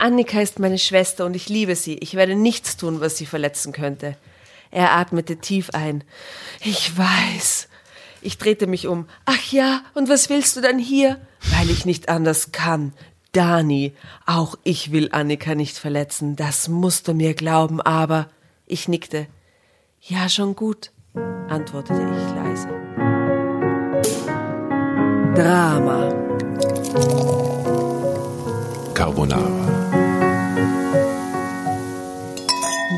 Annika ist meine Schwester und ich liebe sie. Ich werde nichts tun, was sie verletzen könnte. Er atmete tief ein. Ich weiß. Ich drehte mich um. Ach ja, und was willst du dann hier? Weil ich nicht anders kann. Dani, auch ich will Annika nicht verletzen. Das musst du mir glauben, aber. Ich nickte. Ja, schon gut, antwortete ich leise. Drama. Carbonara.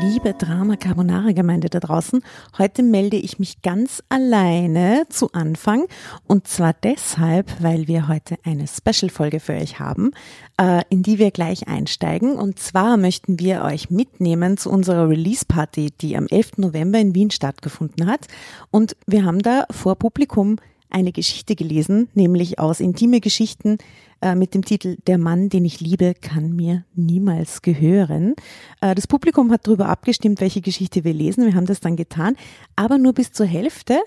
Liebe Drama Carbonara Gemeinde da draußen, heute melde ich mich ganz alleine zu Anfang. Und zwar deshalb, weil wir heute eine Special-Folge für euch haben, äh, in die wir gleich einsteigen. Und zwar möchten wir euch mitnehmen zu unserer Release-Party, die am 11. November in Wien stattgefunden hat. Und wir haben da vor Publikum eine Geschichte gelesen, nämlich aus Intime Geschichten äh, mit dem Titel Der Mann, den ich liebe, kann mir niemals gehören. Äh, das Publikum hat darüber abgestimmt, welche Geschichte wir lesen. Wir haben das dann getan, aber nur bis zur Hälfte.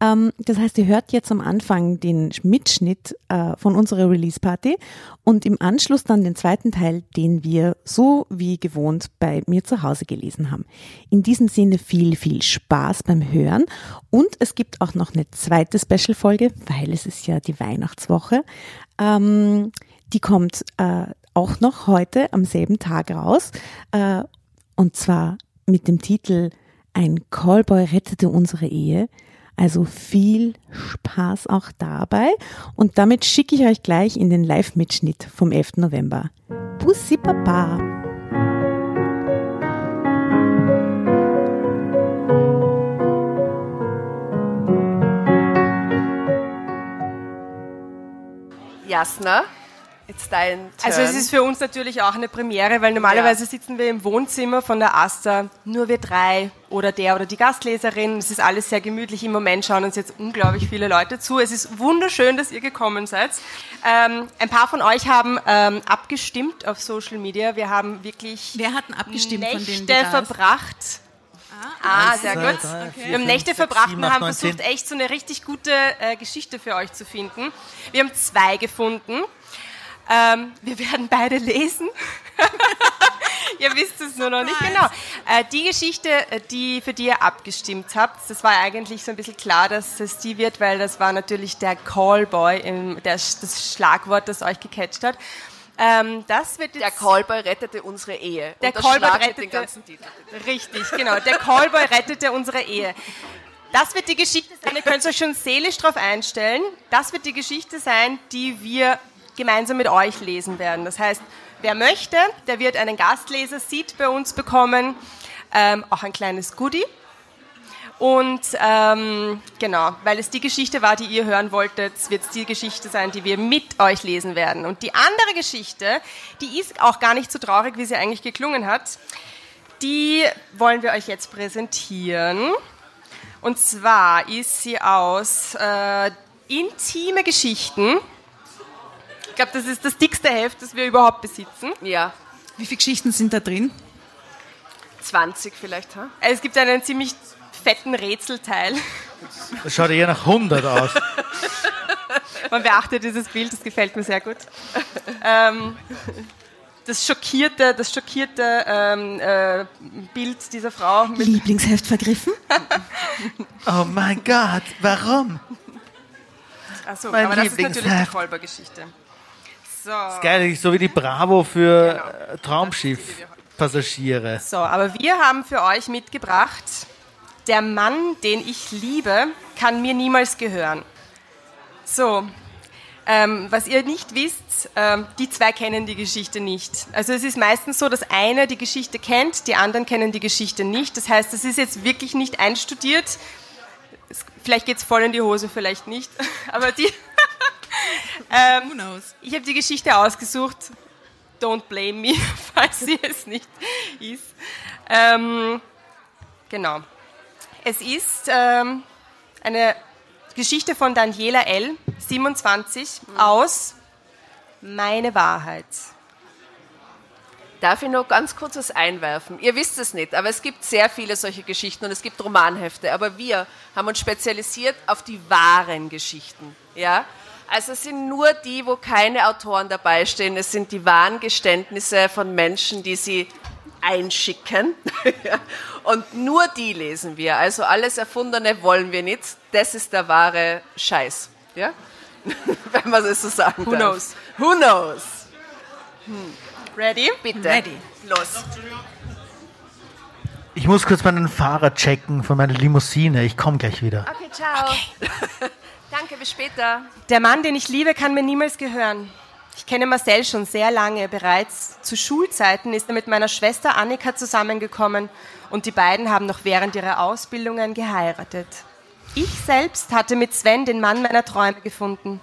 Ähm, das heißt, ihr hört jetzt am Anfang den Mitschnitt äh, von unserer Release-Party und im Anschluss dann den zweiten Teil, den wir so wie gewohnt bei mir zu Hause gelesen haben. In diesem Sinne viel, viel Spaß beim Hören und es gibt auch noch eine zweite Special-Folge, weil es ist ja die Weihnachtswoche. Ähm, die kommt äh, auch noch heute am selben Tag raus. Äh, und zwar mit dem Titel Ein Callboy rettete unsere Ehe. Also viel Spaß auch dabei. Und damit schicke ich euch gleich in den Live-Mitschnitt vom 11. November. Bussi Papa! Jasna, jetzt dein Turn. Also es ist für uns natürlich auch eine Premiere, weil normalerweise ja. sitzen wir im Wohnzimmer von der Asta, nur wir drei oder der oder die Gastleserin. Es ist alles sehr gemütlich. Im Moment schauen uns jetzt unglaublich viele Leute zu. Es ist wunderschön, dass ihr gekommen seid. Ähm, ein paar von euch haben ähm, abgestimmt auf Social Media. Wir haben wirklich Wer hat abgestimmt Nächte von denen, verbracht. Ah, sehr gut. Okay. wir haben Nächte verbracht und haben versucht, echt so eine richtig gute äh, Geschichte für euch zu finden. Wir haben zwei gefunden. Ähm, wir werden beide lesen. ihr wisst es nur noch nicht genau. Äh, die Geschichte, äh, die, für die ihr abgestimmt habt, das war eigentlich so ein bisschen klar, dass es die wird, weil das war natürlich der Callboy, im, der, das Schlagwort, das euch gecatcht hat. Ähm, das wird jetzt Der Callboy rettete unsere Ehe. Der Callboy rettete den ganzen Titel. Richtig, genau. Der Callboy rettete unsere Ehe. Das wird die Geschichte sein, ihr könnt euch schon seelisch darauf einstellen. Das wird die Geschichte sein, die wir gemeinsam mit euch lesen werden. Das heißt, wer möchte, der wird einen Gastleser-Seat bei uns bekommen, ähm, auch ein kleines Goodie. Und ähm, genau, weil es die Geschichte war, die ihr hören wolltet, wird es die Geschichte sein, die wir mit euch lesen werden. Und die andere Geschichte, die ist auch gar nicht so traurig, wie sie eigentlich geklungen hat. Die wollen wir euch jetzt präsentieren. Und zwar ist sie aus äh, Intime Geschichten. Ich glaube, das ist das dickste Heft, das wir überhaupt besitzen. Ja, Wie viele Geschichten sind da drin? 20 vielleicht, ha? Es gibt einen ziemlich fetten Rätselteil. Das schaut eher nach 100 aus. Man beachtet dieses Bild, das gefällt mir sehr gut. Ähm, das schockierte, das schockierte ähm, äh, Bild dieser Frau mit Lieblingsheft vergriffen? Oh mein Gott, warum? Achso, Mein aber das ist natürlich die. Kolber-Geschichte. So. Geil, so wie die Bravo für Genau. äh, Traumschiff-Passagiere. so, aber wir haben für euch mitgebracht, der Mann, den ich liebe, kann mir niemals gehören. So, ähm, was ihr nicht wisst, ähm, die zwei kennen die Geschichte nicht. Also es ist meistens so, dass einer die Geschichte kennt, die anderen kennen die Geschichte nicht. Das heißt, es ist jetzt wirklich nicht einstudiert. Es, vielleicht geht es voll in die Hose, vielleicht nicht. Aber die... ähm, ich habe die Geschichte ausgesucht. Don't blame me, falls sie es nicht ist. Ähm, genau. Es ist ähm, eine Geschichte von Daniela L., 27, aus Meine Wahrheit. Darf ich noch ganz kurz was einwerfen? Ihr wisst es nicht, aber es gibt sehr viele solche Geschichten und es gibt Romanhefte. Aber wir haben uns spezialisiert auf die wahren Geschichten. Ja? Also es sind nur die, wo keine Autoren dabei stehen. Es sind die wahren Geständnisse von Menschen, die sie einschicken. Und nur die lesen wir. Also alles Erfundene wollen wir nicht. Das ist der wahre Scheiß. Ja? Wenn man es so sagen Who darf. knows? Who knows? Ready? Bitte. Ready. Los. Ich muss kurz meinen Fahrer checken von meiner Limousine. Ich komme gleich wieder. Okay, ciao. Danke, bis später. Der Mann, den ich liebe, kann mir niemals gehören. Ich kenne Marcel schon sehr lange. Bereits zu Schulzeiten ist er mit meiner Schwester Annika zusammengekommen und die beiden haben noch während ihrer Ausbildungen geheiratet. Ich selbst hatte mit Sven den Mann meiner Träume gefunden.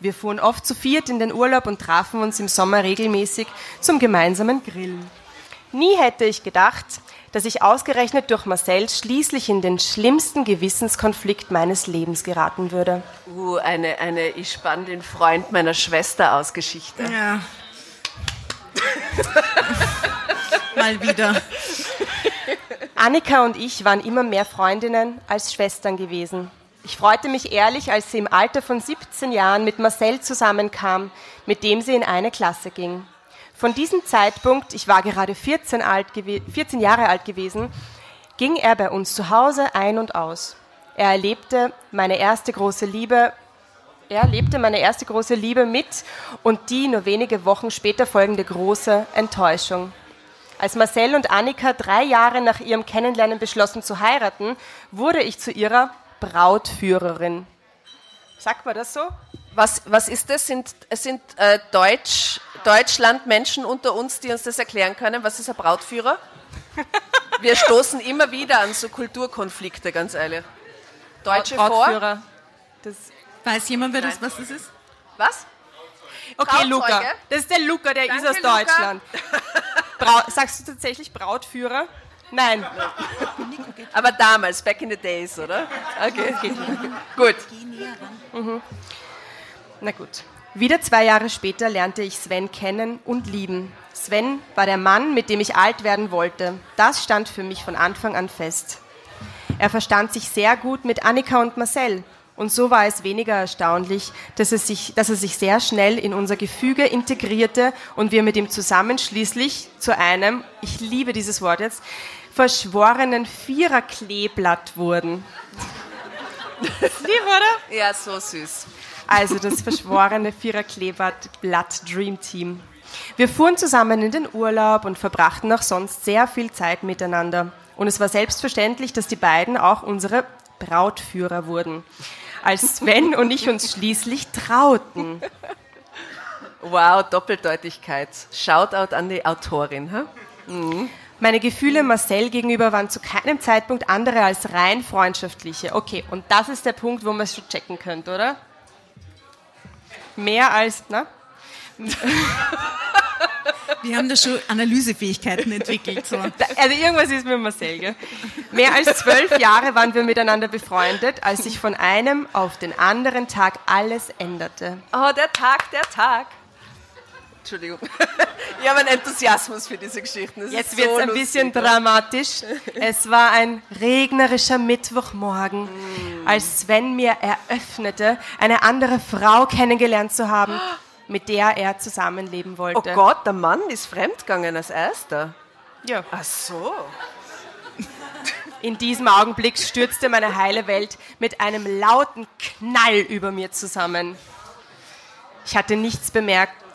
Wir fuhren oft zu viert in den Urlaub und trafen uns im Sommer regelmäßig zum gemeinsamen Grillen. Nie hätte ich gedacht, dass ich ausgerechnet durch Marcel schließlich in den schlimmsten Gewissenskonflikt meines Lebens geraten würde. Uh, eine, eine ich spann den Freund meiner Schwester aus Geschichte. Ja. Mal wieder. Annika und ich waren immer mehr Freundinnen als Schwestern gewesen. Ich freute mich ehrlich, als sie im Alter von 17 Jahren mit Marcel zusammenkam, mit dem sie in eine Klasse ging. Von diesem Zeitpunkt, ich war gerade 14, alt gewe- 14 Jahre alt gewesen, ging er bei uns zu Hause ein und aus. Er erlebte meine erste große Liebe, er erlebte meine erste große Liebe mit und die nur wenige Wochen später folgende große Enttäuschung. Als Marcel und Annika drei Jahre nach ihrem Kennenlernen beschlossen zu heiraten, wurde ich zu ihrer Brautführerin. Sagt man das so? Was, was ist das? Sind, sind äh, Deutsch, Deutschland-Menschen unter uns, die uns das erklären können. Was ist ein Brautführer? Wir stoßen immer wieder an so Kulturkonflikte, ganz ehrlich. Deutsche vor? Brautführer. Das Weiß jemand, wer das, was das ist? Was? okay? Luca. Das ist der Luca, der Danke, ist aus. Deutschland. Sagst du tatsächlich Brautführer? Nein. Aber damals, back in the days, oder? Okay. Gut. Na gut. Wieder zwei Jahre später lernte ich Sven kennen und lieben. Sven war der Mann, mit dem ich alt werden wollte. Das stand für mich von Anfang an fest. Er verstand sich sehr gut mit Annika und Marcel. Und so war es weniger erstaunlich, dass er, sich, dass er sich sehr schnell in unser Gefüge integrierte und wir mit ihm zusammen schließlich zu einem, ich liebe dieses Wort jetzt, verschworenen Viererkleeblatt wurden. Lieb, oder? Ja, so süß. Also das verschworene Viererkleeblatt Dream Team. Wir fuhren zusammen in den Urlaub und verbrachten auch sonst sehr viel Zeit miteinander. Und es war selbstverständlich, dass die beiden auch unsere Brautführer wurden. Als Sven und ich uns schließlich trauten. Wow, Doppeldeutigkeit. Shoutout an die Autorin. Hm? Meine Gefühle Marcel gegenüber waren zu keinem Zeitpunkt andere als rein freundschaftliche. Okay, und das ist der Punkt, wo man es schon checken könnte, oder? Mehr als, na? Wir haben da schon Analysefähigkeiten entwickelt. So. Also irgendwas ist mit Marcel, gell? Mehr als zwölf Jahre waren wir miteinander befreundet, als sich von einem auf den anderen Tag alles änderte. Oh, der Tag, der Tag. Entschuldigung. Ich habe einen Enthusiasmus für diese Geschichten. Das Jetzt wird es ein bisschen dramatisch. Es war ein regnerischer Mittwochmorgen, als Sven mir eröffnete, eine andere Frau kennengelernt zu haben, mit der er zusammenleben Oh wollte. Gott, der Mann ist fremdgegangen als erster. Ja. Ach so. In diesem Augenblick stürzte meine heile Welt mit einem lauten Knall über mir zusammen. Ich hatte nichts bemerkt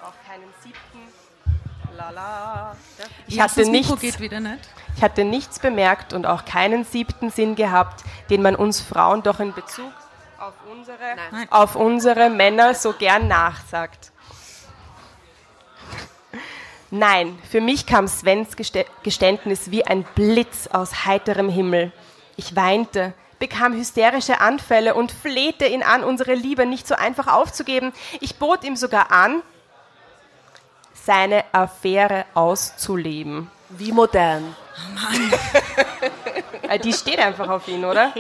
Ich hatte, nichts, ich hatte nichts bemerkt und auch keinen siebten Sinn gehabt, den man uns Frauen doch in Bezug auf unsere, Nein. auf unsere Männer so gern nachsagt. Nein, für mich kam Svens Geständnis wie ein Blitz aus heiterem Himmel. Ich weinte, bekam hysterische Anfälle und flehte ihn an, unsere Liebe nicht so einfach aufzugeben. Ich bot ihm sogar an, seine Affäre auszuleben. Wie modern. Äh, Die steht einfach auf ihn, oder?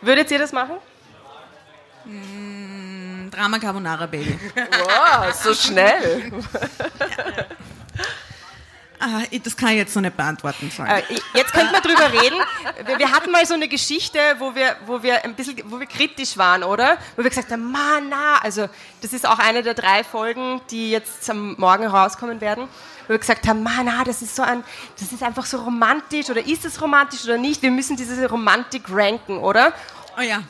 Würdet ihr das machen? Drama Carbonara Baby. Wow, so schnell. Ah, das kann ich jetzt noch nicht beantworten. Sorry. Äh, jetzt könnten wir drüber reden. Wir, wir, hatten mal so eine Geschichte, wo wir, wo wir ein bisschen, wo wir kritisch waren, oder? Wo wir gesagt haben, man, na, also das ist auch eine der drei Folgen, die jetzt am Morgen rauskommen werden, wo wir gesagt haben, man, na, das ist so ein, das ist einfach so romantisch oder ist es romantisch oder nicht? Wir müssen diese Romantik ranken, oder? Oh ja.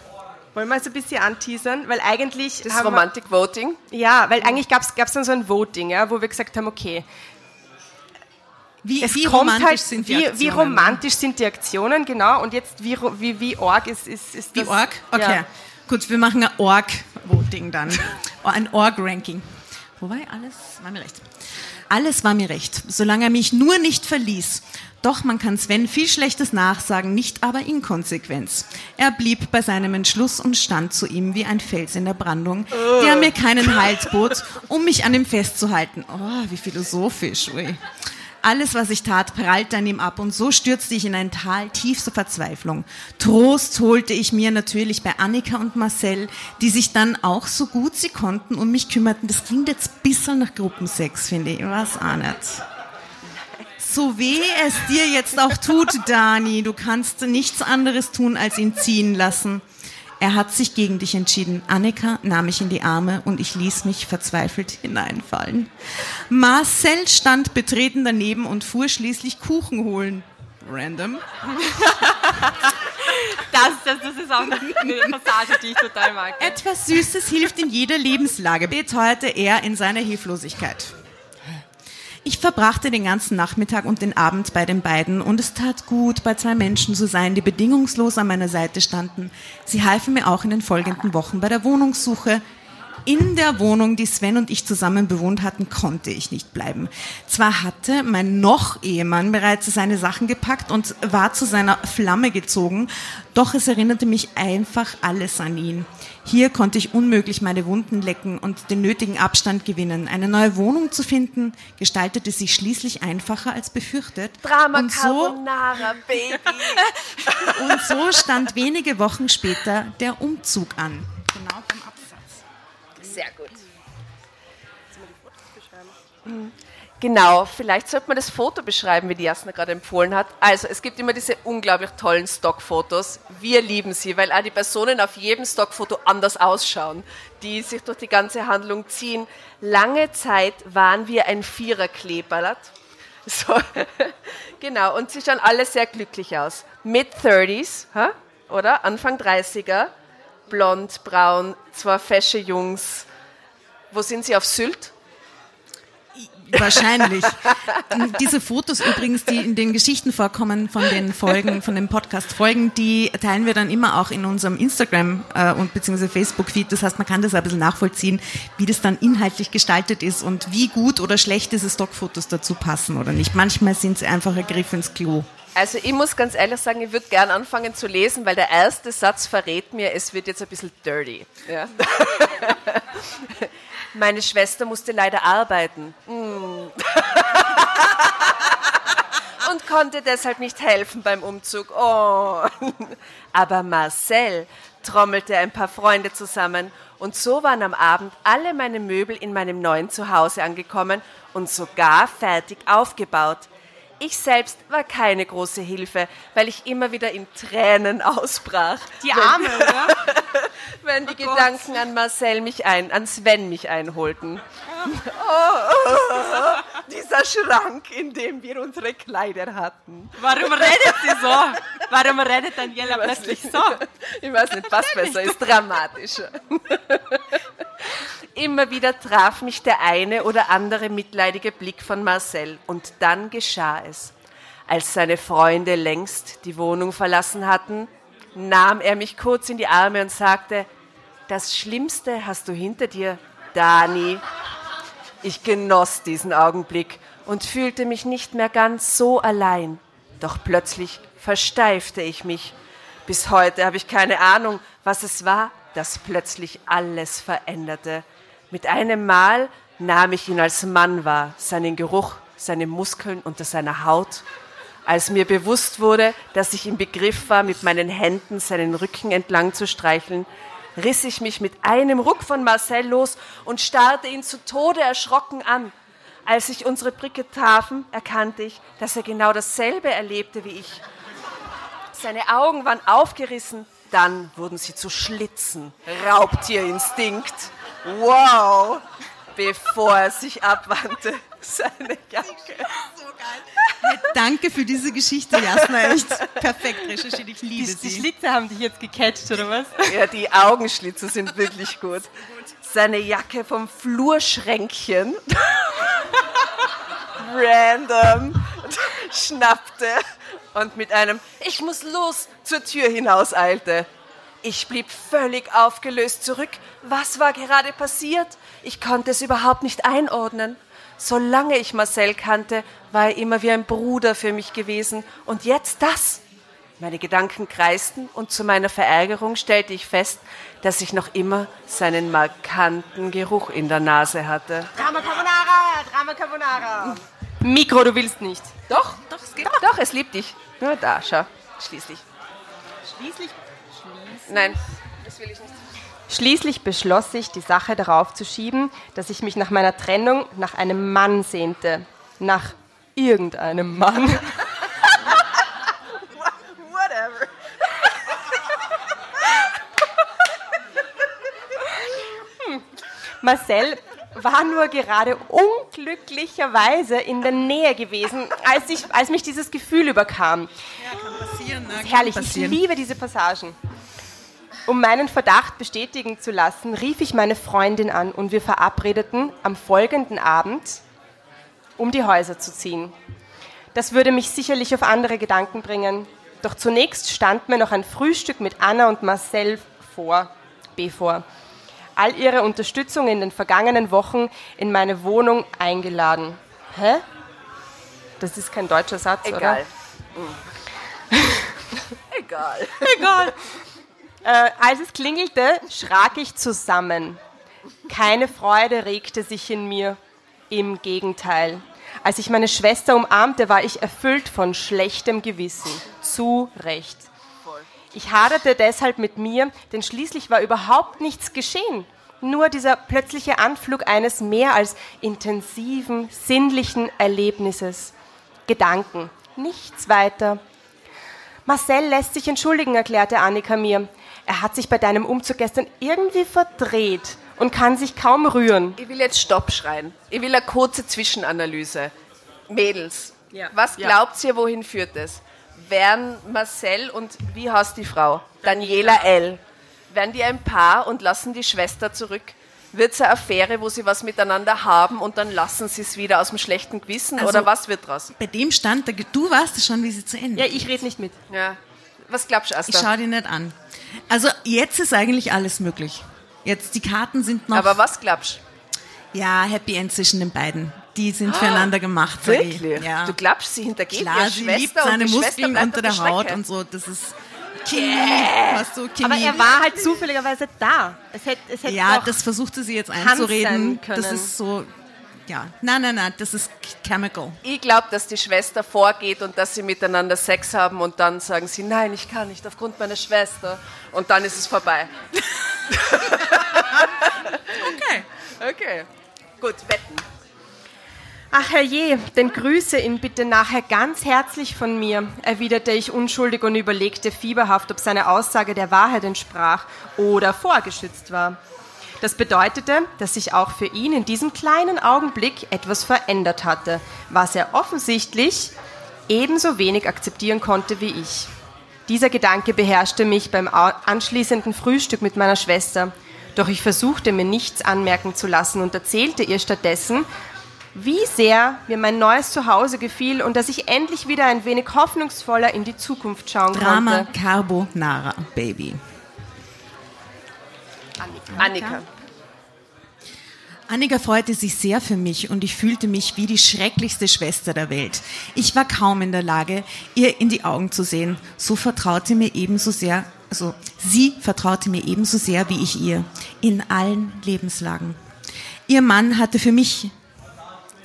Wollen wir es ein bisschen anteasern? Weil eigentlich. Das Romantic Voting? Ja, weil eigentlich gab es dann so ein Voting, ja, wo wir gesagt haben, okay, wie, es wie romantisch halt, sind die wie, Aktionen? Wie romantisch sind die Aktionen, genau. Und jetzt, wie, wie, wie org ist, ist, ist das? Wie org? Okay. Ja. Gut, wir machen ein Org-Voting dann. ein Org-Ranking. Wobei, alles war mir recht. Alles war mir recht, solange er mich nur nicht verließ. Doch man kann Sven viel Schlechtes nachsagen, nicht aber Inkonsequenz. Er blieb bei seinem Entschluss und stand zu ihm wie ein Fels in der Brandung, der mir keinen Halt bot, um mich an ihm festzuhalten. Oh, wie philosophisch, ui. Alles, was ich tat, prallte an ihm ab und so stürzte ich in ein Tal tiefster Verzweiflung. Trost holte ich mir natürlich bei Annika und Marcel, die sich dann auch so gut sie konnten um mich kümmerten. Das klingt jetzt ein bisschen nach Gruppensex, finde ich. Was auch nicht. So weh es dir jetzt auch tut, Dani, du kannst nichts anderes tun, als ihn ziehen lassen. Er hat sich gegen dich entschieden. Annika nahm mich in die Arme und ich ließ mich verzweifelt hineinfallen. Marcel stand betreten daneben und fuhr schließlich Kuchen holen. Random. Das, das, das ist auch eine Passage, die ich total mag. Etwas Süßes hilft in jeder Lebenslage, beteuerte er in seiner Hilflosigkeit. Ich verbrachte den ganzen Nachmittag und den Abend bei den beiden und es tat gut, bei zwei Menschen zu sein, die bedingungslos an meiner Seite standen. Sie halfen mir auch in den folgenden Wochen bei der Wohnungssuche. In der Wohnung, die Sven und ich zusammen bewohnt hatten, konnte ich nicht bleiben. Zwar hatte mein noch Ehemann bereits seine Sachen gepackt und war zu seiner Flamme gezogen, doch es erinnerte mich einfach alles an ihn. Hier konnte ich unmöglich meine Wunden lecken und den nötigen Abstand gewinnen. Eine neue Wohnung zu finden, gestaltete sich schließlich einfacher als befürchtet. Drama und Carbonara, so, Baby. und so stand wenige Wochen später der Umzug an. Genau vom Absatz. Sehr gut. Mhm. Genau, vielleicht sollte man das Foto beschreiben, wie die Jasna gerade empfohlen hat. Also, es gibt immer diese unglaublich tollen Stockfotos. Wir lieben sie, weil auch die Personen auf jedem Stockfoto anders ausschauen, die sich durch die ganze Handlung ziehen. Lange Zeit waren wir ein Viererkleeballert. So, genau, und sie schauen alle sehr glücklich aus. Mid-30s, oder? Anfang 30er, blond, braun, zwei fesche Jungs. Wo sind sie auf Sylt? Wahrscheinlich. Diese Fotos übrigens, die in den Geschichten vorkommen von den Folgen, von den Podcast-Folgen, die teilen wir dann immer auch in unserem Instagram äh, und beziehungsweise Facebook-Feed. Das heißt, man kann das ein bisschen nachvollziehen, wie das dann inhaltlich gestaltet ist und wie gut oder schlecht diese Stockfotos dazu passen oder nicht. Manchmal sind sie einfach ein Griff ins Klo. Also ich muss ganz ehrlich sagen, ich würde gern anfangen zu lesen, weil der erste Satz verrät mir, es wird jetzt ein bisschen dirty. Ja. Meine Schwester musste leider arbeiten. Mm. Und konnte deshalb nicht helfen beim Umzug. Oh. Aber Marcel trommelte ein paar Freunde zusammen und so waren am Abend alle meine Möbel in meinem neuen Zuhause angekommen und sogar fertig aufgebaut. Ich selbst war keine große Hilfe, weil ich immer wieder in Tränen ausbrach. Die Arme, oder? wenn die oh Gedanken Gott. an Marcel mich ein, an Sven mich einholten. Oh, oh, dieser Schrank, in dem wir unsere Kleider hatten. Warum redet sie so? Warum redet Daniela plötzlich so? Ich weiß nicht, was besser ist, dramatischer. Immer wieder traf mich der eine oder andere mitleidige Blick von Marcel und dann geschah es. Als seine Freunde längst die Wohnung verlassen hatten, nahm er mich kurz in die Arme und sagte, das Schlimmste hast du hinter dir, Dani. Ich genoss diesen Augenblick und fühlte mich nicht mehr ganz so allein. Doch plötzlich versteifte ich mich. Bis heute habe ich keine Ahnung, was es war, das plötzlich alles veränderte. Mit einem Mal nahm ich ihn als Mann wahr, seinen Geruch, seine Muskeln unter seiner Haut. Als mir bewusst wurde, dass ich im Begriff war, mit meinen Händen seinen Rücken entlang zu streicheln, riss ich mich mit einem Ruck von Marcel los und starrte ihn zu Tode erschrocken an. Als ich unsere Blicke trafen, erkannte ich, dass er genau dasselbe erlebte wie ich. Seine Augen waren aufgerissen, dann wurden sie zu Schlitzen. Raubtierinstinkt. Wow! Bevor er sich abwandte, seine Jacke. Danke für diese Geschichte, Jasna. Echt perfekt recherchiert. Ich liebe Die, die sie. Schlitze haben dich jetzt gecatcht, oder was? Ja, die Augenschlitze sind wirklich gut. Seine Jacke vom Flurschränkchen random schnappte und mit einem Ich muss los zur Tür hinaus eilte. Ich blieb völlig aufgelöst zurück. Was war gerade passiert? Ich konnte es überhaupt nicht einordnen. Solange ich Marcel kannte, war er immer wie ein Bruder für mich gewesen. Und jetzt das. Meine Gedanken kreisten und zu meiner Verärgerung stellte ich fest, dass ich noch immer seinen markanten Geruch in der Nase hatte. Drama Carbonara, Drama Carbonara. Mikro, du willst nicht. Doch, doch, es geht. Doch, es liebt dich. Nur da, schau. Schließlich. Schließlich, Nein, das will ich nicht. schließlich beschloss ich, die Sache darauf zu schieben, dass ich mich nach meiner Trennung nach einem Mann sehnte. Nach irgendeinem Mann. Whatever. Marcel war nur gerade unglücklicherweise in der Nähe gewesen, als, ich, als mich dieses Gefühl überkam. Passieren, ne? Herrlich, ich liebe diese Passagen. Um meinen Verdacht bestätigen zu lassen, rief ich meine Freundin an und wir verabredeten am folgenden Abend, um die Häuser zu ziehen. Das würde mich sicherlich auf andere Gedanken bringen. Doch zunächst stand mir noch ein Frühstück mit Anna und Marcel vor, bevor. All ihre Unterstützung in den vergangenen Wochen in meine Wohnung eingeladen. Hä? Das ist kein deutscher Satz, oder? Egal. Mm. Egal. Egal. Äh, als es klingelte, schrak ich zusammen. Keine Freude regte sich in mir. Im Gegenteil. Als ich meine Schwester umarmte, war ich erfüllt von schlechtem Gewissen. Zu Recht. Ich haderte deshalb mit mir, denn schließlich war überhaupt nichts geschehen. Nur dieser plötzliche Anflug eines mehr als intensiven, sinnlichen Erlebnisses. Gedanken. Nichts weiter. Marcel lässt sich entschuldigen, erklärte Annika mir. Er hat sich bei deinem Umzug gestern irgendwie verdreht und kann sich kaum rühren. Ich will jetzt Stopp schreien. Ich will eine kurze Zwischenanalyse. Mädels, Ja. was Ja. glaubt ihr, wohin führt es? Wären Marcel und wie heißt die Frau? Daniela L. Wären die ein Paar und lassen die Schwester zurück? Wird es eine Affäre, wo sie was miteinander haben und dann lassen sie es wieder aus dem schlechten Gewissen? Also- oder was wird draus? Bei dem Stand, da, du weißt schon, wie sie zu Ende Ja, ich rede nicht mit. Ja. Was glaubst du, Ich Asta? schaue dir nicht an. Also jetzt ist eigentlich alles möglich. Jetzt die Karten sind noch. Aber was glaubst ja, Happy End zwischen den beiden. Die sind füreinander gemacht. Wirklich? Ja. Du glaubst, sie hintergeht Klar, ihre sie Schwester liebt und seine Schwester Muskeln unter der Strecke. Haut und so. Das ist Chemie. Du, Chemie. Aber er war halt zufälligerweise da. Es hätte, es hätte ja, das versuchte sie jetzt einzureden. Das ist so. Ja, nein, nein, nein, das ist chemical. Ich glaube, dass die Schwester vorgeht und dass sie miteinander Sex haben und dann sagen sie, nein, ich kann nicht aufgrund meiner Schwester. Und dann ist es vorbei. Okay. Okay. Gut, wetten. Ach herrje, denn grüße ihn bitte nachher ganz herzlich von mir, erwiderte ich unschuldig und überlegte fieberhaft, ob seine Aussage der Wahrheit entsprach oder vorgeschützt war. Das bedeutete, dass sich auch für ihn in diesem kleinen Augenblick etwas verändert hatte, was er offensichtlich ebenso wenig akzeptieren konnte wie ich. Dieser Gedanke beherrschte mich beim anschließenden Frühstück mit meiner Schwester. Doch ich versuchte mir nichts anmerken zu lassen und erzählte ihr stattdessen, wie sehr mir mein neues Zuhause gefiel und dass ich endlich wieder ein wenig hoffnungsvoller in die Zukunft schauen Drama konnte. Carbonara, Baby. Annika. Annika freute sich sehr für mich und ich fühlte mich wie die schrecklichste Schwester der Welt. Ich war kaum in der Lage, ihr in die Augen zu sehen. So vertraute mir ebenso sehr, also sie vertraute mir ebenso sehr wie ich ihr. In allen Lebenslagen. Ihr Mann hatte für mich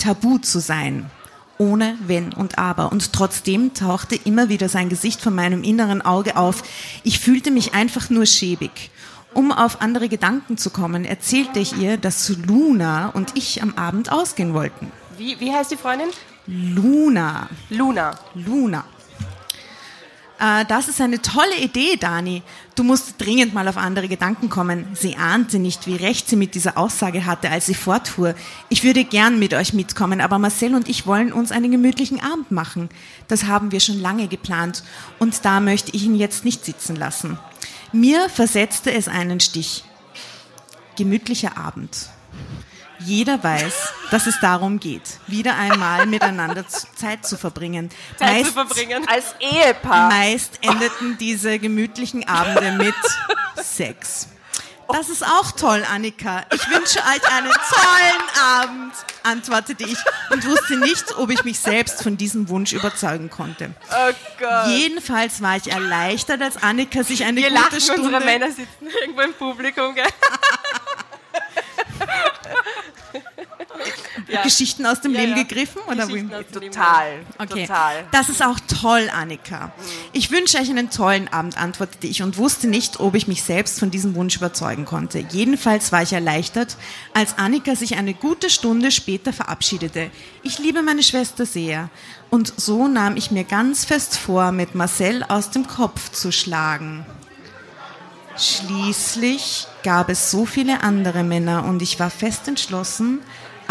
tabu zu sein. Ohne Wenn und Aber. Und trotzdem tauchte immer wieder sein Gesicht vor meinem inneren Auge auf. Ich fühlte mich einfach nur schäbig. Um auf andere Gedanken zu kommen, erzählte ich ihr, dass Luna und ich am Abend ausgehen wollten. Wie, wie heißt die Freundin? Luna. Luna. Luna. Äh, das ist eine tolle Idee, Dani. Du musst dringend mal auf andere Gedanken kommen. Sie ahnte nicht, wie recht sie mit dieser Aussage hatte, als sie fortfuhr. Ich würde gern mit euch mitkommen, aber Marcel und ich wollen uns einen gemütlichen Abend machen. Das haben wir schon lange geplant und da möchte ich ihn jetzt nicht sitzen lassen. Mir versetzte es einen Stich. Gemütlicher Abend. Jeder weiß, dass es darum geht, wieder einmal miteinander Zeit zu verbringen. Zeit Meist- zu verbringen. Als Ehepaar. Meist endeten diese gemütlichen Abende mit Sex. Das ist auch toll, Annika. Ich wünsche euch einen tollen Abend, antwortete ich und wusste nicht, ob ich mich selbst von diesem Wunsch überzeugen konnte. Oh Gott. Jedenfalls war ich erleichtert, als Annika sich eine Wir gute lachen, Stunde... unsere Männer sitzen irgendwo im Publikum. Gell? Ja. Geschichten aus dem Ja, Leben ja. gegriffen? Oder. Total. Okay. Total. Das ist auch toll, Annika. Ich wünsche euch einen tollen Abend, antwortete ich und wusste nicht, ob ich mich selbst von diesem Wunsch überzeugen konnte. Jedenfalls war ich erleichtert, als Annika sich eine gute Stunde später verabschiedete. Ich liebe meine Schwester sehr. Und so nahm ich mir ganz fest vor, mit Marcel aus dem Kopf zu schlagen. Schließlich gab es so viele andere Männer und ich war fest entschlossen,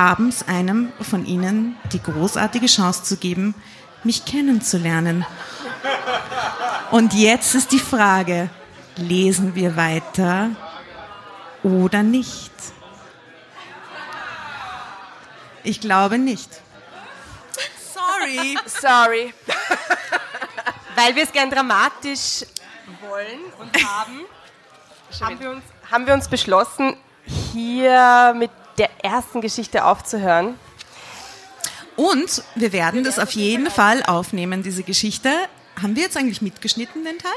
abends einem von ihnen die großartige Chance zu geben, mich kennenzulernen. Und jetzt ist die Frage, lesen wir weiter oder nicht? Ich glaube nicht. Sorry. Sorry. Weil wir es gern dramatisch wollen und haben, haben, wir uns, haben wir uns beschlossen, hier mit der ersten Geschichte aufzuhören. Und wir werden das auf jeden Fall aufnehmen, diese Geschichte. Haben wir jetzt eigentlich mitgeschnitten, den Teil?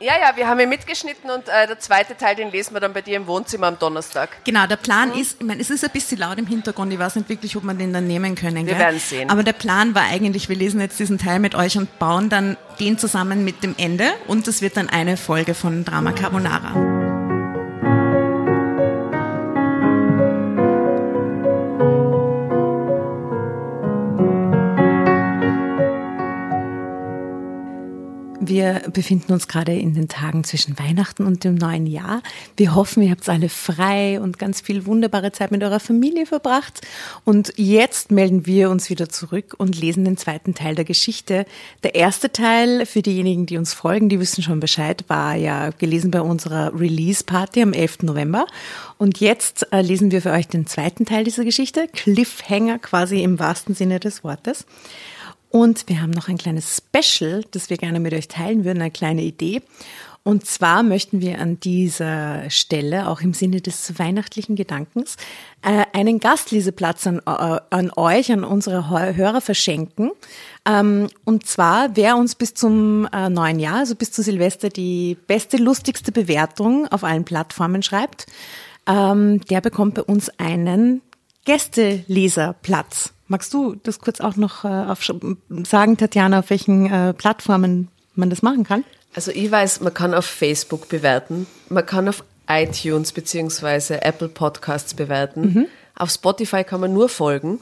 Ja, ja, wir haben ihn mitgeschnitten und äh, der zweite Teil, den lesen wir dann bei dir im Wohnzimmer am Donnerstag. Genau, der Plan ist, ich meine, es ist ein bisschen laut im Hintergrund, ich weiß nicht wirklich, ob man den dann nehmen können. Wir gell? werden sehen. Aber der Plan war eigentlich, wir lesen jetzt diesen Teil mit euch und bauen dann den zusammen mit dem Ende und das wird dann eine Folge von Drama Carbonara. Wir befinden uns gerade in den Tagen zwischen Weihnachten und dem neuen Jahr. Wir hoffen, ihr habt alle frei und ganz viel wunderbare Zeit mit eurer Familie verbracht. Und jetzt melden wir uns wieder zurück und lesen den zweiten Teil der Geschichte. Der erste Teil, für diejenigen, die uns folgen, die wissen schon Bescheid, war ja gelesen bei unserer Release-Party am 11. November. Und jetzt äh, lesen wir für euch den zweiten Teil dieser Geschichte. Cliffhanger quasi im wahrsten Sinne des Wortes. Und wir haben noch ein kleines Special, das wir gerne mit euch teilen würden, eine kleine Idee. Und zwar möchten wir an dieser Stelle, auch im Sinne des weihnachtlichen Gedankens, äh, einen Gastleseplatz an, äh, an euch, an unsere Hö- Hörer verschenken. Ähm, und zwar, wer uns bis zum äh, neuen Jahr, also bis zu Silvester, die beste, lustigste Bewertung auf allen Plattformen schreibt, ähm, der bekommt bei uns einen Gästeleserplatz. Magst du das kurz auch noch äh, sagen, Tatjana, auf welchen äh, Plattformen man das machen kann? Also ich weiß, man kann auf Facebook bewerten, man kann auf iTunes bzw. Apple Podcasts bewerten. Auf Spotify kann man nur folgen.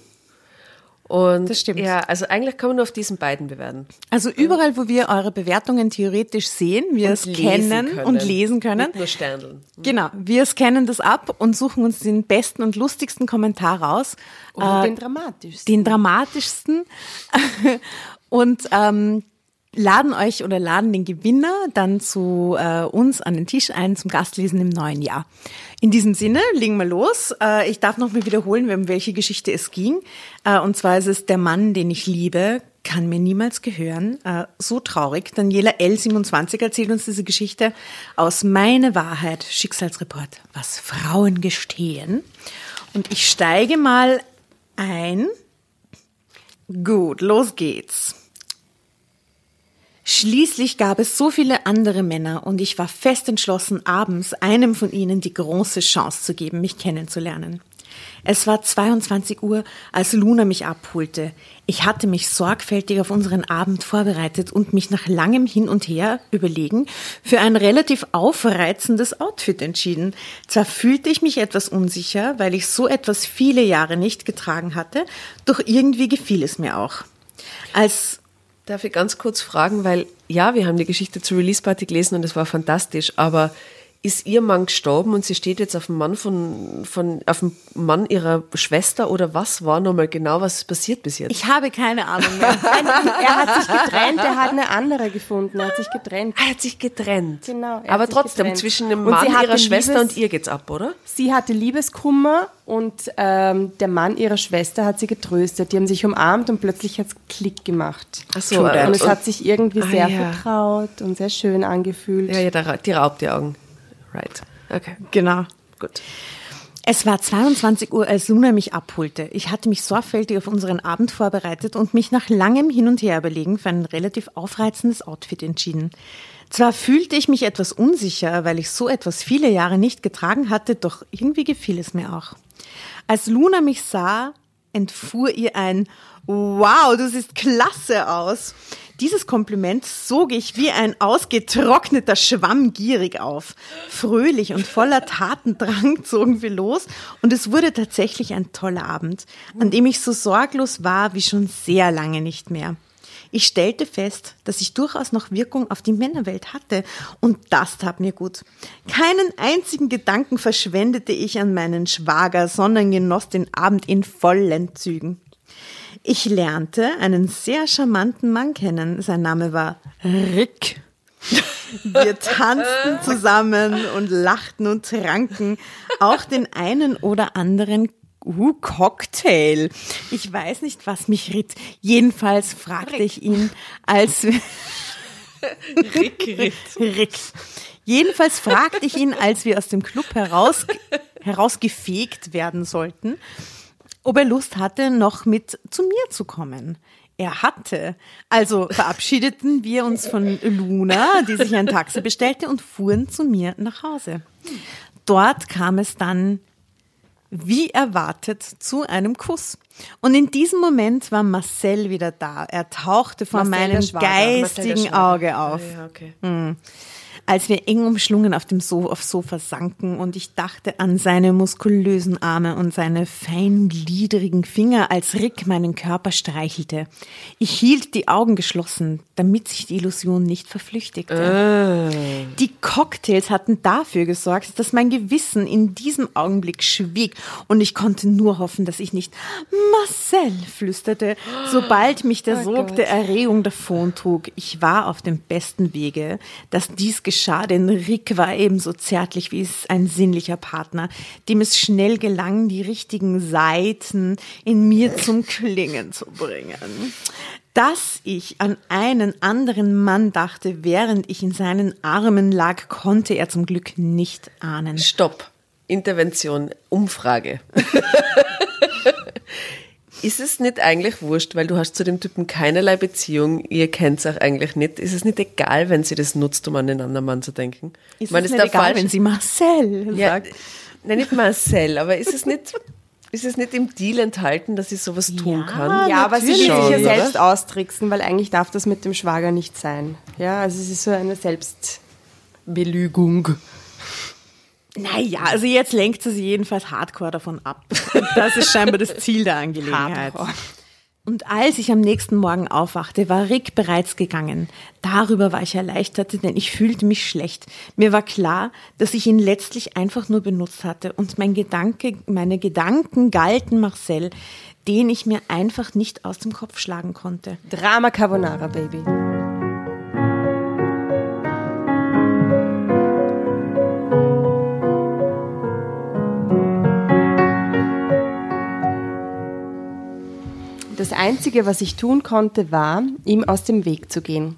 Und Das stimmt. Ja, also eigentlich kann man nur auf diesen beiden bewerten. Also überall, wo wir eure Bewertungen theoretisch sehen, wir kennen können. und lesen können. Nicht nur Sterndeln. Genau, wir scannen das ab und suchen uns den besten und lustigsten Kommentar raus. Oder Äh, den dramatischsten. den dramatischsten und ähm, laden euch oder laden den Gewinner dann zu äh, uns an den Tisch ein zum Gastlesen im neuen Jahr. In diesem Sinne, legen wir los. Äh, ich darf noch mal wiederholen, um welche Geschichte es ging. Äh, und zwar ist es Der Mann, den ich liebe, kann mir niemals gehören. Äh, so traurig. Daniela L27 erzählt uns diese Geschichte aus Meine Wahrheit, Schicksalsreport, was Frauen gestehen. Und ich steige mal ein. Gut, los geht's. Schließlich gab es so viele andere Männer und ich war fest entschlossen, abends einem von ihnen die große Chance zu geben, mich kennenzulernen. Es war 22 Uhr, als Luna mich abholte. Ich hatte mich sorgfältig auf unseren Abend vorbereitet und mich nach langem Hin und Her überlegen für ein relativ aufreizendes Outfit entschieden. Zwar fühlte ich mich etwas unsicher, weil ich so etwas viele Jahre nicht getragen hatte, doch irgendwie gefiel es mir auch. Als Darf ich ganz kurz fragen, weil ja, wir haben die Geschichte zur Release Party gelesen und es war fantastisch, aber ist ihr Mann gestorben und sie steht jetzt auf dem Mann von, von auf dem Mann ihrer Schwester oder was war nochmal genau, was passiert bis jetzt? ich habe keine Ahnung mehr. er hat sich getrennt, er hat eine andere gefunden, er hat sich getrennt. er hat sich getrennt. Genau, er Aber trotzdem, getrennt. zwischen dem Und Mann ihrer Schwester Liebes- und ihr geht's ab, oder? Sie hatte Liebeskummer und ähm, der Mann ihrer Schwester hat sie getröstet. Die haben sich umarmt und plötzlich hat es Klick gemacht. Ach so, True that. Und es und- hat sich irgendwie Ah, sehr ja. vertraut und sehr schön angefühlt. Ja, ja, die raubt die Augen. Right. Okay. Genau. Gut. Es war 22 Uhr, als Luna mich abholte. Ich hatte mich sorgfältig auf unseren Abend vorbereitet und mich nach langem Hin und Her überlegen für ein relativ aufreizendes Outfit entschieden. Zwar fühlte ich mich etwas unsicher, weil ich so etwas viele Jahre nicht getragen hatte, doch irgendwie gefiel es mir auch. Als Luna mich sah, entfuhr ihr ein Wow, du siehst klasse aus. Dieses Kompliment sog ich wie ein ausgetrockneter Schwamm gierig auf. Fröhlich und voller Tatendrang zogen wir los und es wurde tatsächlich ein toller Abend, an dem ich so sorglos war wie schon sehr lange nicht mehr. Ich stellte fest, dass ich durchaus noch Wirkung auf die Männerwelt hatte und das tat mir gut. Keinen einzigen Gedanken verschwendete ich an meinen Schwager, sondern genoss den Abend in vollen Zügen. Ich lernte einen sehr charmanten Mann kennen. Sein Name war Rick. Wir tanzten zusammen und lachten und tranken auch den einen oder anderen uh, Cocktail. Ich weiß nicht, was mich ritt. Jedenfalls fragte ich ihn, als wir Rick, Rick. Rick. Jedenfalls fragte ich ihn, als wir aus dem Club heraus, herausgefegt werden sollten, ob er Lust hatte, noch mit zu mir zu kommen. Er hatte. Also verabschiedeten wir uns von Luna, die sich ein Taxi bestellte, und fuhren zu mir nach Hause. Dort kam es dann wie erwartet zu einem Kuss. Und in diesem Moment war Marcel wieder da. Er tauchte vor Marcel, meinem geistigen. Auge auf Ja, okay. Als wir eng umschlungen auf dem so aufs Sofa sanken und ich dachte an seine muskulösen Arme und seine feingliedrigen Finger, als Rick meinen Körper streichelte. Ich hielt die Augen geschlossen, damit sich die Illusion nicht verflüchtigte. Die Cocktails hatten dafür gesorgt, dass mein Gewissen in diesem Augenblick schwieg und ich konnte nur hoffen, dass ich nicht Marcel flüsterte, sobald mich der Sog der Erregung davontrug. Ich war auf dem besten Wege, dass dies geschah, denn Rick war ebenso zärtlich wie es ein sinnlicher Partner, dem es schnell gelang, die richtigen Seiten in mir zum Klingen zu bringen. Dass ich an einen anderen Mann dachte, während ich in seinen Armen lag, konnte er zum Glück nicht ahnen. Stopp. Intervention. Umfrage. Ist es nicht eigentlich wurscht, weil du hast zu dem Typen keinerlei Beziehung, ihr kennt es auch eigentlich nicht. Ist es nicht egal, wenn sie das nutzt, um an den anderen Mann zu denken? Ist Ich meine, es ist nicht egal, falsch- wenn sie Marcel ja, sagt? Nein, nicht Marcel, aber ist es nicht, ist es nicht im Deal enthalten, dass sie sowas tun kann? Ja, aber sie will sich ja oder? selbst austricksen, weil eigentlich darf das mit dem Schwager nicht sein. Ja, also es ist so eine Selbstbelügung. Naja, also jetzt lenkt sie sich jedenfalls hardcore davon ab. Das ist scheinbar das Ziel der Angelegenheit. Hardcore. Und als ich am nächsten Morgen aufwachte, war Rick bereits gegangen. Darüber war ich erleichtert, denn ich fühlte mich schlecht. Mir war klar, dass ich ihn letztlich einfach nur benutzt hatte und mein Gedanke, meine Gedanken galten Marcel, den ich mir einfach nicht aus dem Kopf schlagen konnte. Drama Carbonara, Baby. Das Einzige, was ich tun konnte, war, ihm aus dem Weg zu gehen.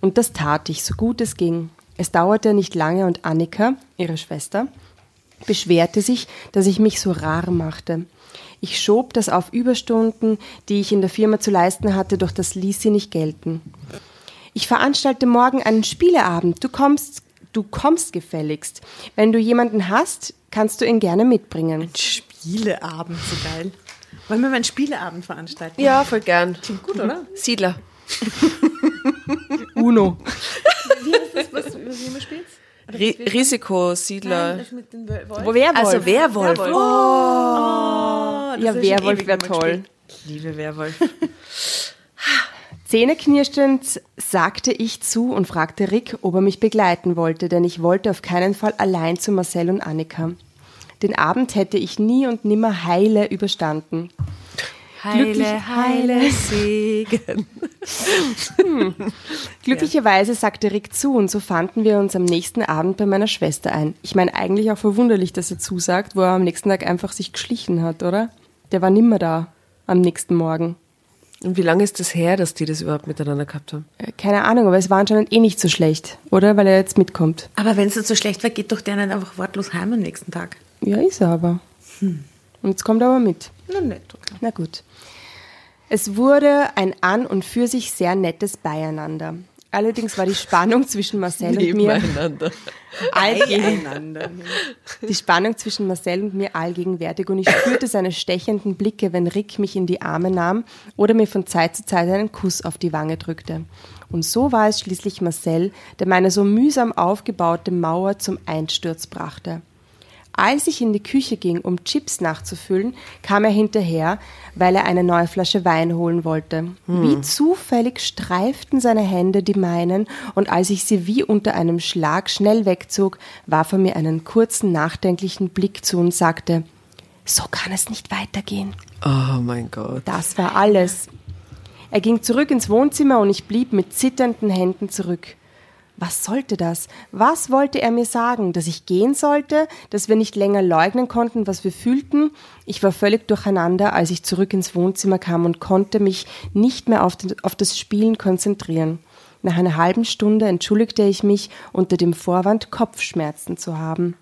Und das tat ich, so gut es ging. Es dauerte nicht lange und Annika, ihre Schwester, beschwerte sich, dass ich mich so rar machte. Ich schob das auf Überstunden, die ich in der Firma zu leisten hatte, doch das ließ sie nicht gelten. Ich veranstalte morgen einen Spieleabend. Du kommst, du kommst gefälligst. Wenn du jemanden hast, kannst du ihn gerne mitbringen. Spieleabend, so geil. Wollen wir mal einen Spieleabend veranstalten? Ja, voll gern. Klingt gut, oder? Siedler. Uno. Wie heißt das, was, was ihr immer spielt? Ri Risikosiedler. das mit den Wölfen. Wo Werwolf. Also Werwolf. Oh, ja, das ist schon Werwolf wäre toll. Liebe Werwolf. Zähneknirschend sagte ich zu und fragte Rick, ob er mich begleiten wollte, denn ich wollte auf keinen Fall allein zu Marcel und Annika. Den Abend hätte ich nie und nimmer heile überstanden. Heile, heile Segen. Glücklicherweise sagte Rick zu und so fanden wir uns am nächsten Abend bei meiner Schwester ein. Ich meine, eigentlich auch verwunderlich, dass er zusagt, wo er am nächsten Tag einfach sich geschlichen hat, oder? Der war nimmer da am nächsten Morgen. Und wie lange ist das her, dass die das überhaupt miteinander gehabt haben? Äh, Keine Ahnung, aber es war anscheinend eh nicht so schlecht, oder? Weil er jetzt mitkommt. Aber wenn es so schlecht war, geht doch der nicht einfach wortlos heim am nächsten Tag. Ja, ist er aber. Und jetzt kommt er aber mit. Na nett, okay. Na gut. Es wurde ein an und für sich sehr nettes Beieinander. Allerdings war die Spannung zwischen Marcel und mir Nebeneinander. allgegen, Einander. die Spannung zwischen Marcel und mir allgegenwärtig und ich spürte seine stechenden Blicke, wenn Rick mich in die Arme nahm oder mir von Zeit zu Zeit einen Kuss auf die Wange drückte. Und so war es schließlich Marcel, der meine so mühsam aufgebaute Mauer zum Einsturz brachte. Als ich in die Küche ging, um Chips nachzufüllen, kam er hinterher, weil er eine neue Flasche Wein holen wollte. Wie zufällig streiften seine Hände die meinen, und als ich sie wie unter einem Schlag schnell wegzog, warf er mir einen kurzen, nachdenklichen Blick zu und sagte, so kann es nicht weitergehen. Oh mein Gott. Das war alles. Er ging zurück ins Wohnzimmer und ich blieb mit zitternden Händen zurück. Was sollte das? Was wollte er mir sagen? Dass ich gehen sollte? Dass wir nicht länger leugnen konnten, was wir fühlten? Ich war völlig durcheinander, als ich zurück ins Wohnzimmer kam und konnte mich nicht mehr auf, den, auf das Spielen konzentrieren. Nach einer halben Stunde entschuldigte ich mich unter dem Vorwand, Kopfschmerzen zu haben.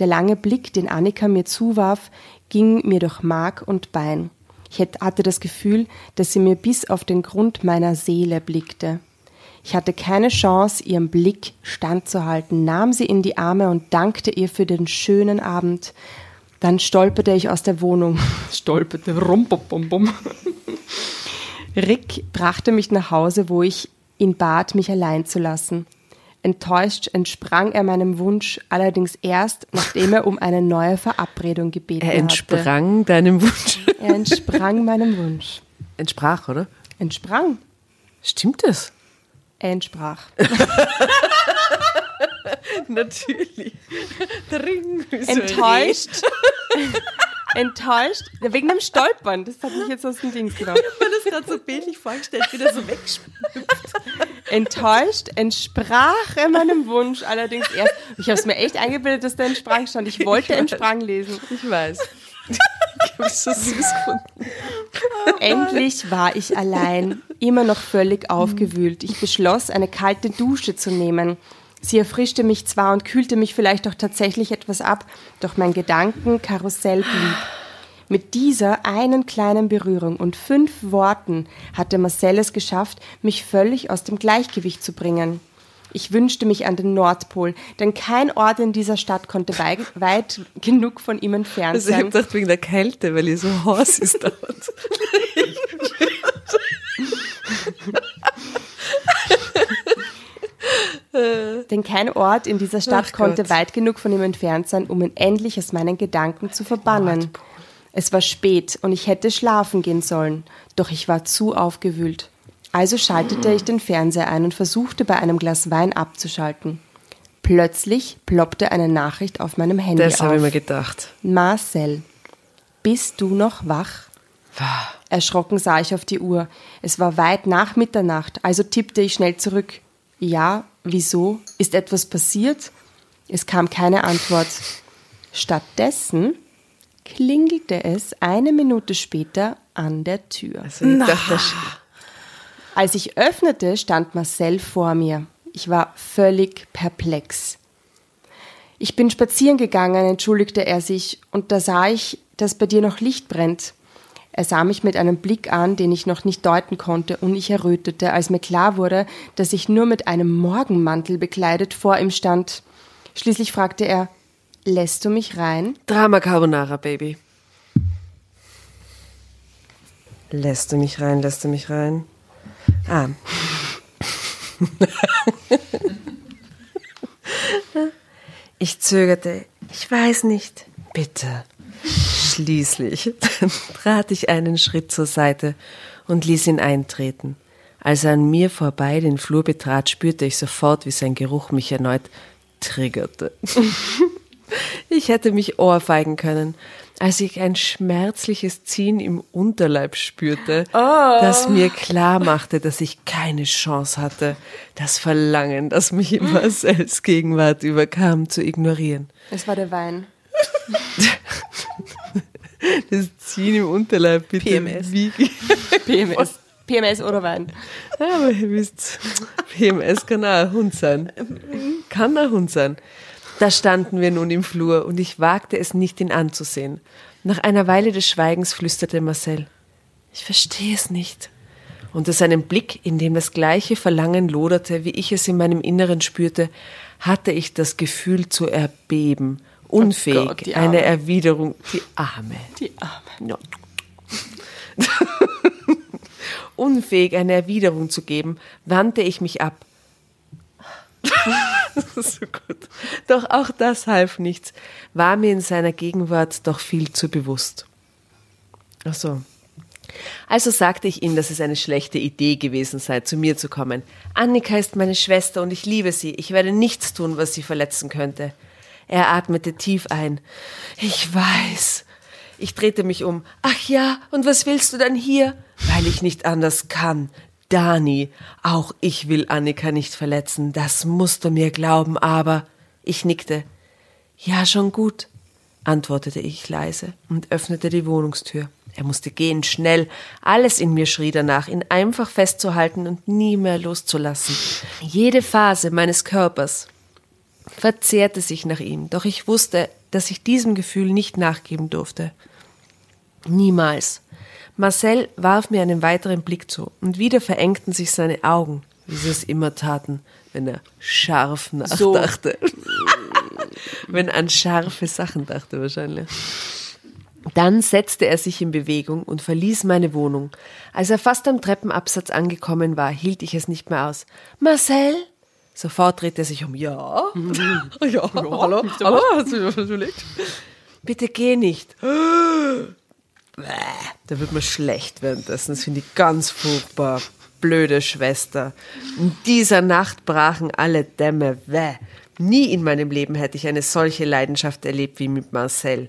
Der lange Blick, den Annika mir zuwarf, ging mir durch Mark und Bein. Ich hatte das Gefühl, dass sie mir bis auf den Grund meiner Seele blickte. Ich hatte keine Chance, ihrem Blick standzuhalten, nahm sie in die Arme und dankte ihr für den schönen Abend. Dann stolperte ich aus der Wohnung. Stolperte, rum, bum, bum, bum. Rick brachte mich nach Hause, wo ich ihn bat, mich allein zu lassen. Enttäuscht entsprang er meinem Wunsch, allerdings erst, nachdem er um eine neue Verabredung gebeten Er hatte. entsprang deinem Wunsch. Er entsprang meinem Wunsch. Entsprach, oder? Entsprang? Stimmt das? Entsprach. Natürlich. Der Ring. Enttäuscht. Enttäuscht. Wegen dem Stolpern. Das hat mich jetzt aus dem Dings genommen. Ich mir das gerade so bildlich vorgestellt, wie der so wegspringt. Enttäuscht entsprach er meinem Wunsch, allerdings erst. Ich habe es mir echt eingebildet, dass der entsprang stand. Ich wollte entsprang lesen. Ich weiß. Ich habe es so süß gefunden. Endlich war ich allein, immer noch völlig aufgewühlt. Ich beschloss, eine kalte Dusche zu nehmen. Sie erfrischte mich zwar und kühlte mich vielleicht auch tatsächlich etwas ab, doch mein Gedankenkarussell blieb. Mit dieser einen kleinen Berührung und fünf Worten hatte Marcel es geschafft, mich völlig aus dem Gleichgewicht zu bringen. Ich wünschte mich an den Nordpol, denn kein Ort in dieser Stadt konnte wei weit genug von ihm entfernt Also ich habe sein. gedacht, wegen der Kälte, weil ihr so heiß ist dort. Denn kein Ort in dieser Stadt Ach konnte Gott. weit genug von ihm entfernt sein, um ihn endlich aus meinen Gedanken zu verbannen. Es war spät und ich hätte schlafen gehen sollen, doch ich war zu aufgewühlt. Also schaltete ich den Fernseher ein und versuchte bei einem Glas Wein abzuschalten. Plötzlich ploppte eine Nachricht auf meinem Handy Das habe ich mir auf. gedacht. Marcel, bist du noch wach? Erschrocken sah ich auf die Uhr. Es war weit nach Mitternacht, also tippte ich schnell zurück. Ja, wieso? Ist etwas passiert? Es kam keine Antwort. Stattdessen klingelte es eine Minute später an der Tür. Also ich dachte, das Als ich öffnete, stand Marcel vor mir. Ich war völlig perplex. Ich bin spazieren gegangen, entschuldigte er sich, und da sah ich, dass bei dir noch Licht brennt. Er sah mich mit einem Blick an, den ich noch nicht deuten konnte, und ich errötete, als mir klar wurde, dass ich nur mit einem Morgenmantel bekleidet vor ihm stand. Schließlich fragte er, lässt du mich rein? Drama Carbonara, Baby. Lässt du mich rein, lässt du mich rein? Ah. Ich zögerte. Ich weiß nicht. Bitte. Schließlich trat ich einen Schritt zur Seite und ließ ihn eintreten. Als er an mir vorbei den Flur betrat, spürte ich sofort, wie sein Geruch mich erneut triggerte. Ich hätte mich ohrfeigen können, als ich ein schmerzliches Ziehen im Unterleib spürte, das mir klar machte, dass ich keine Chance hatte, das Verlangen, das mich in Marcells Gegenwart überkam, zu ignorieren. Es war der Wein. Das Ziehen im Unterleib, bitte. PMS. Wie, PMS. PMS oder Wein. Ja, aber ihr wisst, PMS kann auch ein Hund sein. Kann ein Hund sein. Da standen wir nun im Flur und ich wagte es nicht, ihn anzusehen. Nach einer Weile des Schweigens flüsterte Marcel, ich verstehe es nicht. Unter seinem Blick, in dem das gleiche Verlangen loderte, wie ich es in meinem Inneren spürte, hatte ich das Gefühl zu erbeben, unfähig, Oh Gott, eine Erwiderung, die Arme. Die Arme. Ja. Unfähig, eine Erwiderung zu geben, wandte ich mich ab. so gut. Doch auch das half nichts, war mir in seiner Gegenwart doch viel zu bewusst. Ach so. Also sagte ich ihm, dass es eine schlechte Idee gewesen sei, zu mir zu kommen. Annika ist meine Schwester und ich liebe sie. Ich werde nichts tun, was sie verletzen könnte. Er atmete tief ein. Ich weiß. Ich drehte mich um. Ach ja, und was willst du dann hier? Weil ich nicht anders kann. Dani, auch ich will Annika nicht verletzen. Das musst du mir glauben, aber. Ich nickte. Ja, schon gut, antwortete ich leise und öffnete die Wohnungstür. Er musste gehen, schnell. Alles in mir schrie danach, ihn einfach festzuhalten und nie mehr loszulassen. Jede Phase meines Körpers verzehrte sich nach ihm, doch ich wusste, dass ich diesem Gefühl nicht nachgeben durfte. Niemals. Marcel warf mir einen weiteren Blick zu, und wieder verengten sich seine Augen, wie sie es immer taten, wenn er scharf nachdachte. wenn er an scharfe Sachen dachte wahrscheinlich. Dann setzte er sich in Bewegung und verließ meine Wohnung. Als er fast am Treppenabsatz angekommen war, hielt ich es nicht mehr aus. Marcel? Sofort drehte er sich um. Ja? ja, hallo? Hallo? Hast du was überlegt? Bitte geh nicht. Da wird mir schlecht währenddessen. Das finde ich ganz furchtbar. Blöde Schwester. In dieser Nacht brachen alle Dämme. Wäh. Nie in meinem Leben hätte ich eine solche Leidenschaft erlebt wie mit Marcel.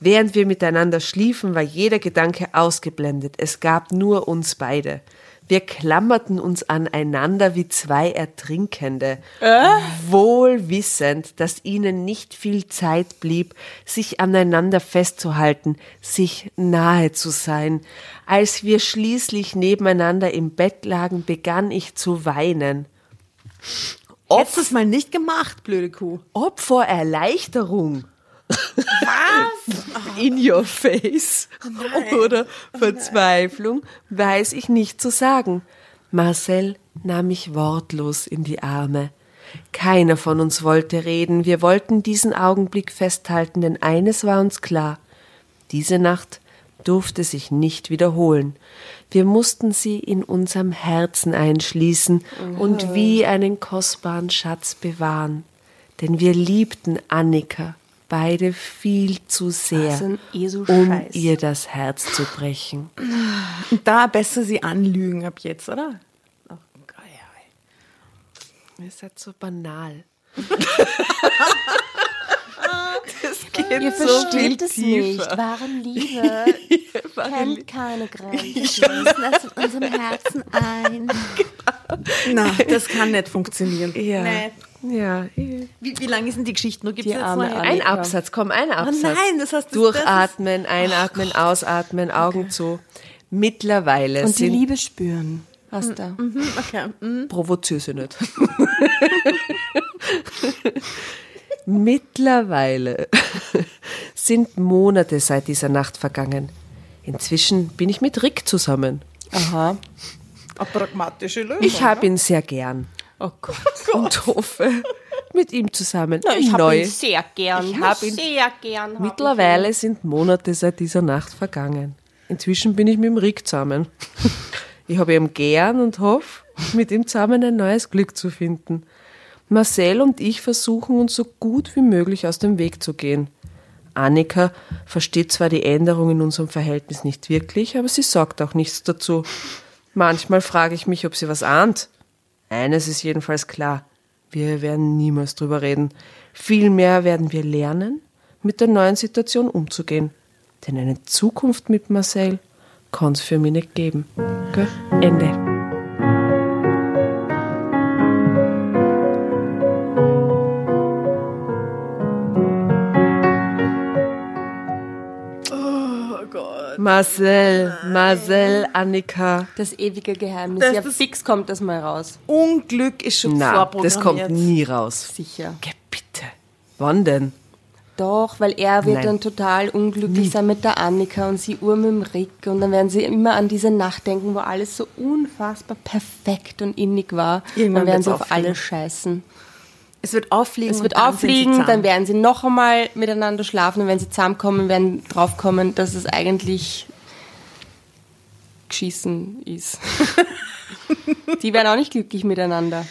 Während wir miteinander schliefen, war jeder Gedanke ausgeblendet. Es gab nur uns beide. Wir klammerten uns aneinander wie zwei Ertrinkende, wohl wissend, dass ihnen nicht viel Zeit blieb, sich aneinander festzuhalten, sich nahe zu sein. Als wir schließlich nebeneinander im Bett lagen, begann ich zu weinen. Hättest du es mal nicht gemacht, blöde Kuh. Ob vor Erleichterung. Was? In your face. Oder Verzweiflung, weiß ich nicht zu sagen. Marcel nahm mich wortlos in die Arme. Keiner von uns wollte reden, wir wollten diesen Augenblick festhalten, denn eines war uns klar. Diese Nacht durfte sich nicht wiederholen. Wir mussten sie in unserem Herzen einschließen und wie einen kostbaren Schatz bewahren. Denn wir liebten Annika beide viel zu sehr, Was ein um Eselscheiß. ihr das Herz zu brechen. Und da besser sie anlügen ab jetzt, oder? Oh, geil. Ihr seid so banal. Ihr versteht es nicht. Wahre Liebe kennt keine Grenzen. das in unserem Herzen ein. Na, das kann nicht funktionieren. Ja. Nee. Ja. Wie, wie lange ist denn die Geschichte nur? Gibt's Die jetzt arme noch. Ein. Absatz, komm, ein Absatz. nein, das heißt, das- Durchatmen, einatmen, ausatmen, Augen zu. Mittlerweile Und die Liebe spüren. Was da? Okay. mm. provoziere sie nicht. Mittlerweile sind Monate seit dieser Nacht vergangen. Inzwischen bin ich mit Rick zusammen. Aha. Eine pragmatische Lösung. Ich habe ihn sehr gern Oh Gott. und hoffe, mit ihm zusammen Ich habe ihn sehr gern. Ich hab ihn- sehr gern. Mittlerweile sind Monate seit dieser Nacht vergangen. Inzwischen bin ich mit dem Rick zusammen. Ich habe ihn gern und hoffe, mit ihm zusammen ein neues Glück zu finden. Marcel und ich versuchen uns so gut wie möglich aus dem Weg zu gehen. Annika versteht zwar die Änderung in unserem Verhältnis nicht wirklich, aber sie sagt auch nichts dazu. Manchmal frage ich mich, ob sie was ahnt. Eines ist jedenfalls klar. Wir werden niemals drüber reden. Vielmehr werden wir lernen, mit der neuen Situation umzugehen. Denn eine Zukunft mit Marcel kann es für mich nicht geben. Gell? Ende. Marcel, Marcel, Annika. Das ewige Geheimnis. Das- ja, das- fix kommt das mal raus. Unglück ist schon Na, vorprogrammiert. das kommt nie raus. Sicher. Geh bitte. Wann denn? Doch, weil er wird Nein. dann total unglücklich sein mit der Annika und sie Uhr mit dem Rick und dann werden sie immer an diese Nacht denken, wo alles so unfassbar perfekt und innig war. Irgendwann dann werden sie auf alles scheißen. Es wird auffliegen. Es wird und dann sind sie auffliegen, dann werden sie noch einmal miteinander schlafen und wenn sie zusammenkommen, werden draufkommen, dass es eigentlich Geschießen ist. die werden auch nicht glücklich miteinander.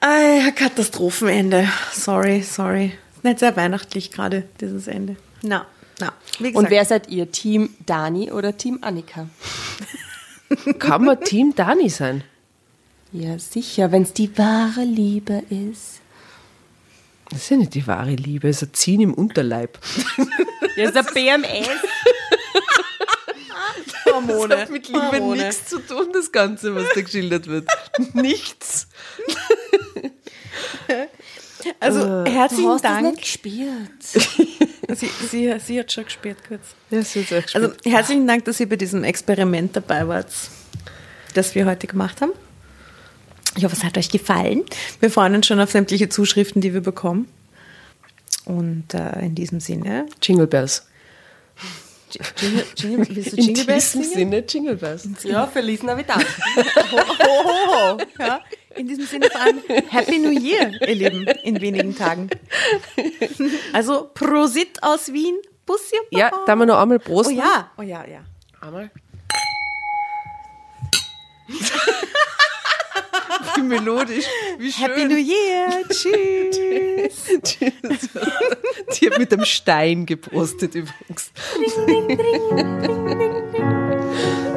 Ah, Katastrophenende. Sorry, sorry. Ist nicht sehr weihnachtlich gerade, dieses Ende. Na, na. Wie gesagt, Und wer seid ihr? Team Dani oder Team Annika? Kann man Team Dani sein? Ja, sicher, wenn es die wahre Liebe ist. Das ist ja nicht die wahre Liebe, es ist ein Ziehen im Unterleib. Das ist ein BMS. Hormone. Das hat mit Liebe Hormone. nichts zu tun, das Ganze, was da geschildert wird. nichts. Also, Du herzlichen hast das Dank. nicht gespürt. Sie, sie, sie hat schon gespürt kurz. Ja, das ist echt Also, herzlichen Dank, dass ihr bei diesem Experiment dabei wart, das wir heute gemacht haben. Ich hoffe, es hat euch gefallen. Wir freuen uns schon auf sämtliche Zuschriften, die wir bekommen. Und äh, in diesem Sinne, Jingle Bells. Jingle, Jingle, willst du In Bells diesem singen? Sinne Jingle Bells. Ja, Feliz Navidad. Ho, ho, ho. Ja, in diesem Sinne vor allem Happy New Year, ihr Lieben, in wenigen Tagen. Also Prosit aus Wien. Bussi und Ja, da haben wir noch einmal Prost. Oh ja, oh ja, ja. Einmal. Wie melodisch, wie schön. Happy New Year. Tschüss. Die hat mit dem Stein gepostet übrigens. Ring, ring, ring, ring.